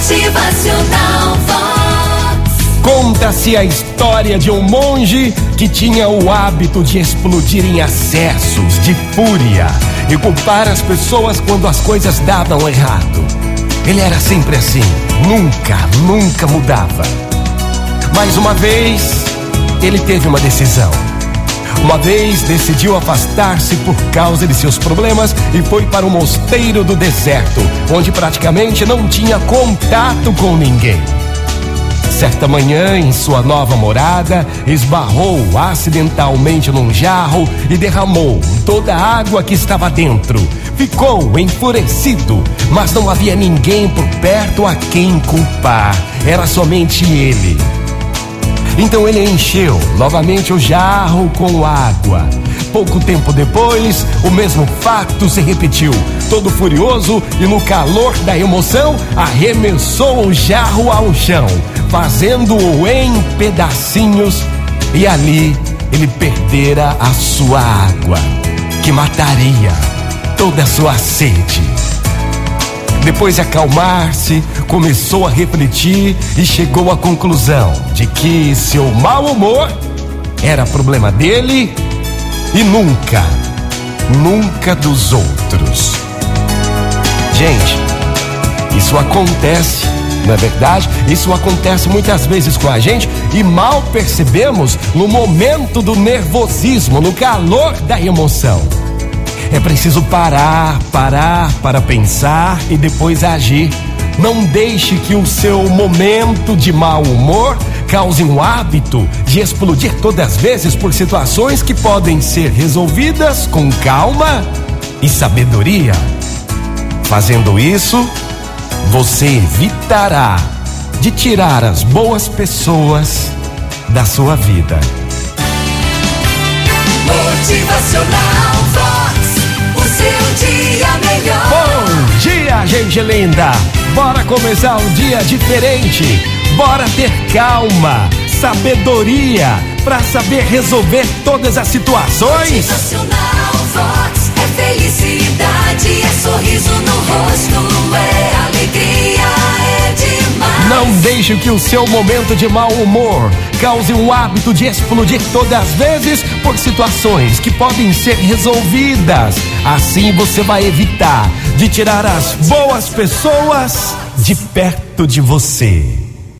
Motivacional. Conta-se a história de um monge que tinha o hábito de explodir em acessos de fúria e culpar as pessoas quando as coisas davam errado. Ele era sempre assim, nunca, nunca mudava. Mas uma vez, ele teve uma decisão. Uma vez decidiu afastar-se por causa de seus problemas e foi para o mosteiro do deserto, onde praticamente não tinha contato com ninguém. Certa manhã, em sua nova morada, esbarrou acidentalmente num jarro e derramou toda a água que estava dentro. Ficou enfurecido, mas não havia ninguém por perto a quem culpar. Era somente ele. Então ele encheu novamente o jarro com água. Pouco tempo depois, o mesmo fato se repetiu. Todo furioso e no calor da emoção, arremessou o jarro ao chão, fazendo-o em pedacinhos, e ali ele perdera a sua água, que mataria toda a sua sede. Depois de acalmar-se, começou a refletir e chegou à conclusão de que seu mau humor era problema dele e nunca, nunca dos outros. Gente, isso acontece, não é verdade? Isso acontece muitas vezes com a gente e mal percebemos no momento do nervosismo, no calor da emoção. É preciso parar, parar para pensar e depois agir. Não deixe que o seu momento de mau humor cause um hábito de explodir todas as vezes por situações que podem ser resolvidas com calma e sabedoria. Fazendo isso, você evitará de tirar as boas pessoas da sua vida. Motivacional Vox. Seu dia melhor. Bom dia, gente linda! Bora começar um dia diferente. Bora ter calma, sabedoria para saber resolver todas as situações. Vox. É felicidade, é sorriso no rosto, deixe que o seu momento de mau humor cause um hábito de explodir todas as vezes por situações que podem ser resolvidas. Assim você vai evitar de tirar as boas pessoas de perto de você.